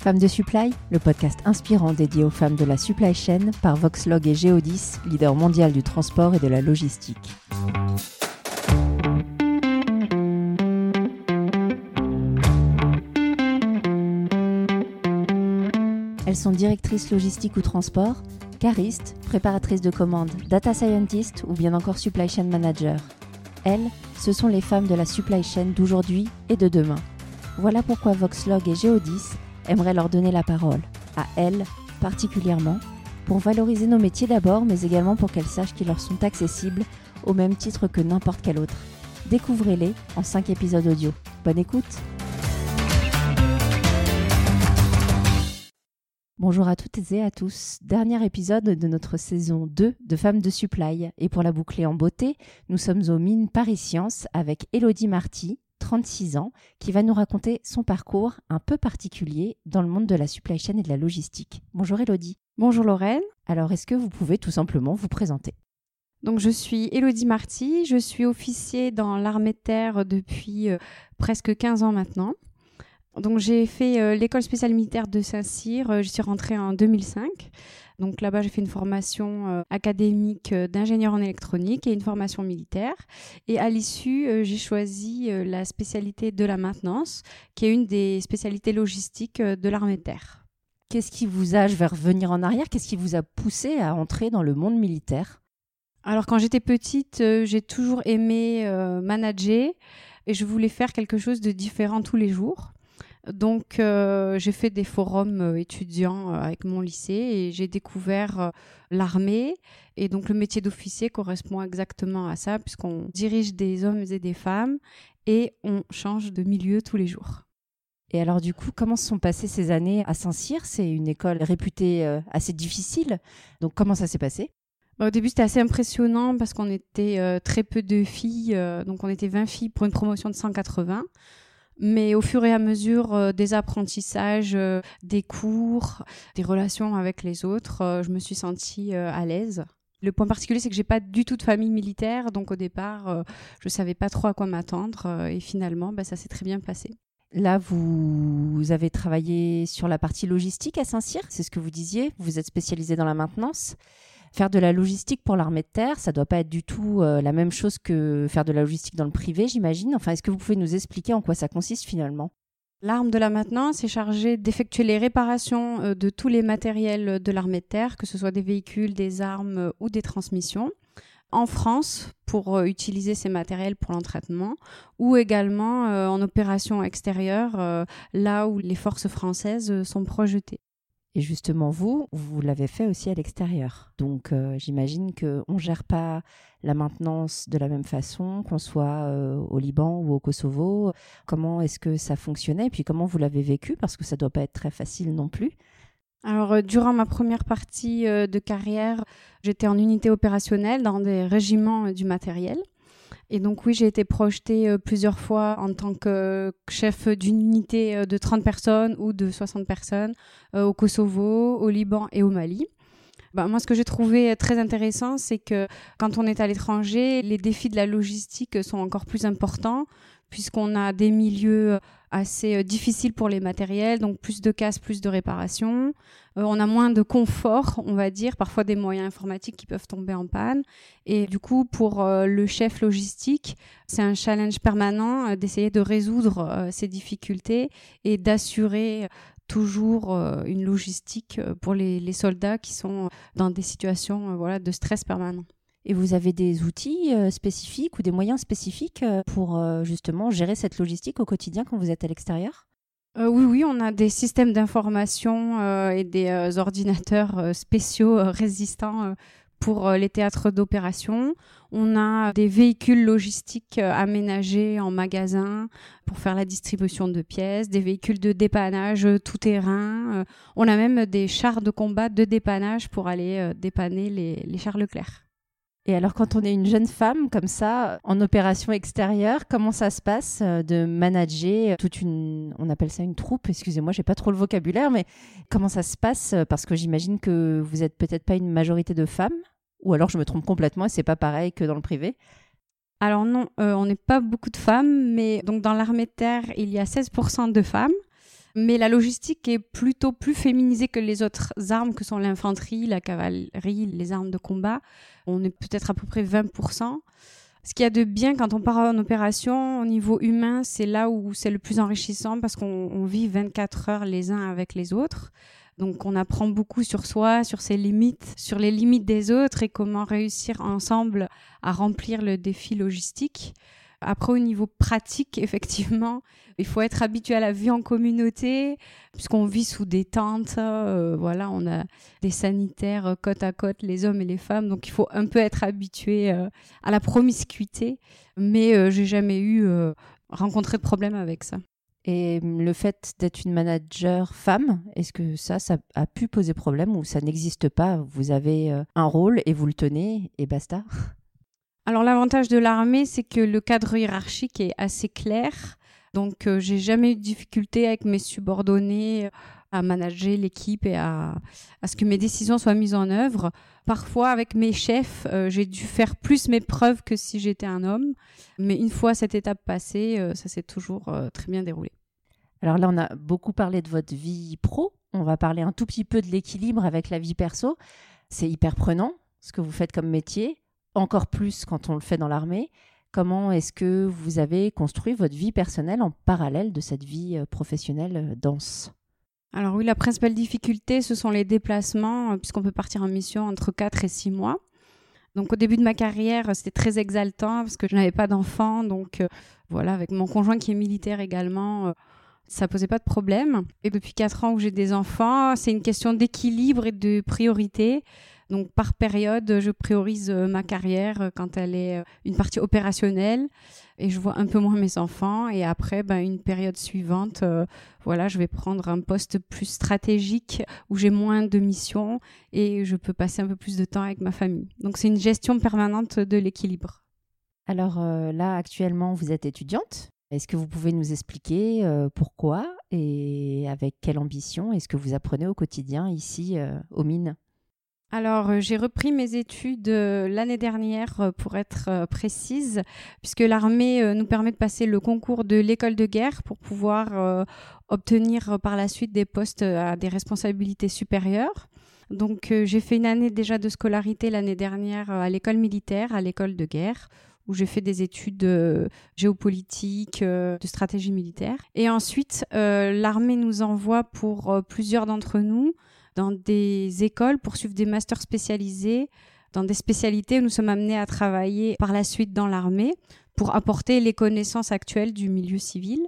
Femmes de Supply, le podcast inspirant dédié aux femmes de la supply chain par Voxlog et Geodis, leader mondial du transport et de la logistique. Elles sont directrices logistique ou transport, caristes, préparatrices de commandes, data scientists ou bien encore supply chain manager. Elles, ce sont les femmes de la supply chain d'aujourd'hui et de demain. Voilà pourquoi Voxlog et Geodis aimeraient leur donner la parole, à elles particulièrement, pour valoriser nos métiers d'abord, mais également pour qu'elles sachent qu'ils leur sont accessibles au même titre que n'importe quel autre. Découvrez-les en 5 épisodes audio. Bonne écoute Bonjour à toutes et à tous. Dernier épisode de notre saison 2 de Femmes de Supply. Et pour la boucler en beauté, nous sommes aux mines Paris Science avec Elodie Marty, 36 ans, qui va nous raconter son parcours un peu particulier dans le monde de la supply chain et de la logistique. Bonjour Elodie. Bonjour Lorraine. Alors, est-ce que vous pouvez tout simplement vous présenter? Donc je suis Elodie Marty, je suis officier dans l'armée de terre depuis euh, presque 15 ans maintenant. Donc j'ai fait euh, l'école spéciale militaire de Saint-Cyr, euh, je suis rentrée en 2005. Donc là-bas, j'ai fait une formation euh, académique d'ingénieur en électronique et une formation militaire. Et à l'issue, j'ai choisi la spécialité de la maintenance, qui est une des spécialités logistiques de l'armée de terre. Qu'est-ce qui vous a, je vais revenir en arrière, qu'est-ce qui vous a poussé à entrer dans le monde militaire? Alors quand j'étais petite, j'ai toujours aimé manager et je voulais faire quelque chose de différent tous les jours. Donc, euh, j'ai fait des forums euh, étudiants euh, avec mon lycée et j'ai découvert l'armée. Et donc, le métier d'officier correspond exactement à ça, puisqu'on dirige des hommes et des femmes et on change de milieu tous les jours. Et alors, du coup, comment se sont passées ces années à Saint-Cyr? C'est une école réputée assez difficile. Donc, comment ça s'est passé? Bah, au début, c'était assez impressionnant parce qu'on était très peu de filles. donc, on était 20 filles pour une promotion de 180. Mais au fur et à mesure euh, des apprentissages, euh, des cours, des relations avec les autres, euh, je me suis sentie à l'aise. Le point particulier, c'est que j'ai pas du tout de famille militaire, donc au départ, je savais pas trop à quoi m'attendre, et finalement, bah, ça s'est très bien passé. Là, vous, avez travaillé sur la partie logistique à Saint-Cyr, c'est ce que vous disiez. Vous êtes spécialisé dans la maintenance. Faire de la logistique pour l'armée de terre, ça doit pas être du tout euh, la même chose que faire de la logistique dans le privé, j'imagine. Enfin, est-ce que vous pouvez nous expliquer en quoi ça consiste finalement? L'arme de la maintenance est chargée d'effectuer les réparations euh, de tous les matériels de l'armée de terre, que ce soit des véhicules, des armes euh, ou des transmissions en France pour utiliser ces matériels pour l'entraînement ou également en opération extérieure là où les forces françaises sont projetées. Et justement, vous, vous l'avez fait aussi à l'extérieur. Donc, euh, j'imagine qu'on ne gère pas la maintenance de la même façon, qu'on soit euh, au Liban ou au Kosovo. Comment est-ce que ça fonctionnait? Et puis, comment vous l'avez vécu? Parce que ça ne doit pas être très facile non plus. Alors, euh, durant ma première partie de carrière, j'étais en unité opérationnelle dans des régiments du matériel. Et donc oui, j'ai été projetée euh, plusieurs fois en tant que chef d'une unité euh, de 30 personnes ou de 60 personnes euh, au Kosovo, au Liban et au Mali. Bah, moi, ce que j'ai trouvé très intéressant, c'est que quand on est à l'étranger, les défis de la logistique sont encore plus importants puisqu'on a des milieux assez euh, difficiles pour les matériels, donc plus de casse, plus de réparation. Euh, on a moins de confort, on va dire, parfois des moyens informatiques qui peuvent tomber en panne. Et du coup, pour euh, le chef logistique, c'est un challenge permanent d'essayer de résoudre ces difficultés et d'assurer toujours une logistique pour les, soldats qui sont dans des situations voilà, de stress permanent. Et vous avez des outils euh, spécifiques ou des moyens spécifiques euh, pour euh, justement gérer cette logistique au quotidien quand vous êtes à l'extérieur? Oui, oui, on a des systèmes d'information et des ordinateurs spéciaux résistants pour les théâtres d'opération. On a des véhicules logistiques aménagés en magasin pour faire la distribution de pièces, des véhicules de dépannage tout terrain. on a même des chars de combat de dépannage pour aller dépanner les, les chars Leclerc. Et alors, quand on est une jeune femme comme ça, en opération extérieure, comment ça se passe euh, de manager toute une, on appelle ça une troupe, excusez-moi, j'ai pas trop le vocabulaire, mais comment ça se passe? Parce que j'imagine que vous êtes peut-être pas une majorité de femmes, ou alors je me trompe complètement et c'est pas pareil que dans le privé? Alors non, euh, on n'est pas beaucoup de femmes, mais donc dans l'armée de terre, il y a 16% de femmes. Mais la logistique est plutôt plus féminisée que les autres armes que sont l'infanterie, la cavalerie, les armes de combat. On est peut-être à peu près 20%. Ce qu'il y a de bien quand on part en opération au niveau humain, c'est là où c'est le plus enrichissant parce qu'on vit 24 heures les uns avec les autres. Donc on apprend beaucoup sur soi, sur ses limites, sur les limites des autres et comment réussir ensemble à remplir le défi logistique. Après, au niveau pratique, effectivement, il faut être habitué à la vie en communauté, puisqu'on vit sous des tentes. Euh, voilà, on a des sanitaires euh, côte à côte, les hommes et les femmes. Donc, il faut un peu être habitué euh, à la promiscuité. Mais j'ai jamais eu rencontré de problème avec ça. Et hum, le fait d'être une manager femme, est-ce que ça, ça a pu poser problème ou ça n'existe pas? Vous avez un rôle et vous le tenez et basta? alors l'avantage de l'armée, c'est que le cadre hiérarchique est assez clair. Donc euh, j'ai jamais eu de difficulté avec mes subordonnés euh, à manager l'équipe et à, ce que mes décisions soient mises en œuvre. Parfois, avec mes chefs, euh, j'ai dû faire plus mes preuves que si j'étais un homme. Mais une fois cette étape passée, ça s'est toujours très bien déroulé. Alors là, on a beaucoup parlé de votre vie pro. On va parler un tout petit peu de l'équilibre avec la vie perso. C'est hyper prenant ce que vous faites comme métier encore plus quand on le fait dans l'armée. Comment est-ce que vous avez construit votre vie personnelle en parallèle de cette vie euh, professionnelle euh, dense? Alors oui, la principale difficulté, ce sont les déplacements, euh, puisqu'on peut partir en mission entre 4 et 6 mois. Donc au début de ma carrière, c'était très exaltant parce que je n'avais pas d'enfant. Donc voilà, avec mon conjoint qui est militaire également, ça posait pas de problème. Et depuis 4 ans où j'ai des enfants, c'est une question d'équilibre et de priorité. Donc par période, je priorise euh, ma carrière euh, quand elle est euh, une partie opérationnelle et je vois un peu moins mes enfants. Et après, ben, une période suivante, voilà, je vais prendre un poste plus stratégique où j'ai moins de missions et je peux passer un peu plus de temps avec ma famille. Donc c'est une gestion permanente de l'équilibre. Alors là, actuellement, vous êtes étudiante. Est-ce que vous pouvez nous expliquer pourquoi et avec quelle ambition est-ce que vous apprenez au quotidien ici aux mines? Alors, euh, j'ai repris mes études euh, l'année dernière, euh, pour être précise, puisque l'armée nous permet de passer le concours de l'école de guerre pour pouvoir obtenir par la suite des postes à des responsabilités supérieures. Donc, j'ai fait une année déjà de scolarité l'année dernière à l'école militaire, à l'école de guerre, où j'ai fait des études de géopolitique, de stratégie militaire. Et ensuite, l'armée nous envoie pour plusieurs d'entre nous dans des écoles pour suivre des masters spécialisés dans des spécialités où nous sommes amenés à travailler par la suite dans l'armée pour apporter les connaissances actuelles du milieu civil.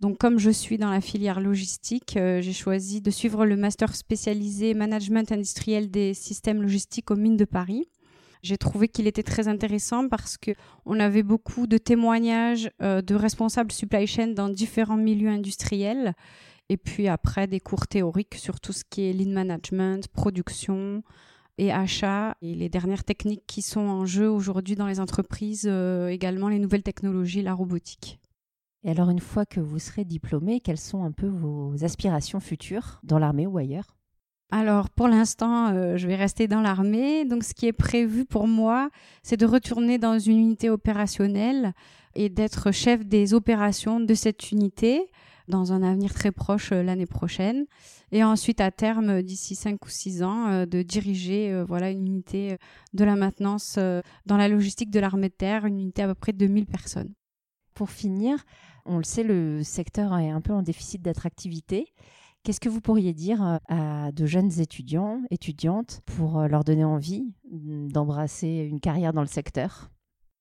Donc comme je suis dans la filière logistique, euh, j'ai choisi de suivre le master spécialisé management industriel des systèmes logistiques aux mines de Paris. J'ai trouvé qu'il était très intéressant parce que on avait beaucoup de témoignages euh, de responsables supply chain dans différents milieux industriels et puis après, des cours théoriques sur tout ce qui est lean management, production et achat, et les dernières techniques qui sont en jeu aujourd'hui dans les entreprises, euh, également les nouvelles technologies, la robotique. Et alors, une fois que vous serez diplômé, quelles sont un peu vos aspirations futures dans l'armée ou ailleurs? Alors pour l'instant, euh, je vais rester dans l'armée. Donc ce qui est prévu pour moi, c'est de retourner dans une unité opérationnelle et d'être chef des opérations de cette unité dans un avenir très proche euh, l'année prochaine. Et ensuite, à terme, d'ici 5 ou 6 ans, euh, de diriger euh, voilà, une unité de la maintenance dans la logistique de l'armée de terre, une unité à peu près de 2000 personnes. Pour finir, on le sait, le secteur est un peu en déficit d'attractivité. Qu'est-ce que vous pourriez dire à de jeunes étudiants, étudiantes, pour leur donner envie d'embrasser une carrière dans le secteur?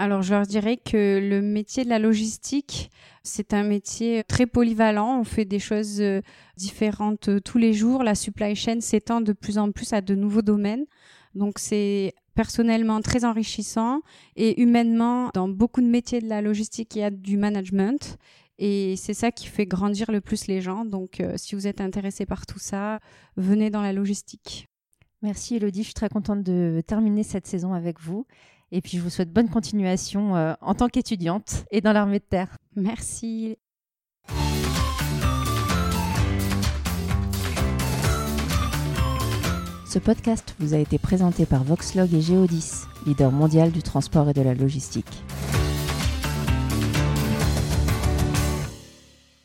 Alors, je leur dirais que le métier de la logistique, c'est un métier très polyvalent. On fait des choses euh, différentes euh, tous les jours. La supply chain s'étend de plus en plus à de nouveaux domaines. Donc, c'est personnellement très enrichissant et humainement, dans beaucoup de métiers de la logistique, il y a du management. Et c'est ça qui fait grandir le plus les gens. Donc, euh, si vous êtes intéressé par tout ça, venez dans la logistique. Merci Elodie, je suis très contente de terminer cette saison avec vous. Et puis, je vous souhaite bonne continuation euh, en tant qu'étudiante et dans l'armée de terre. Merci. Ce podcast vous a été présenté par Voxlog et Geodis, leader mondial du transport et de la logistique.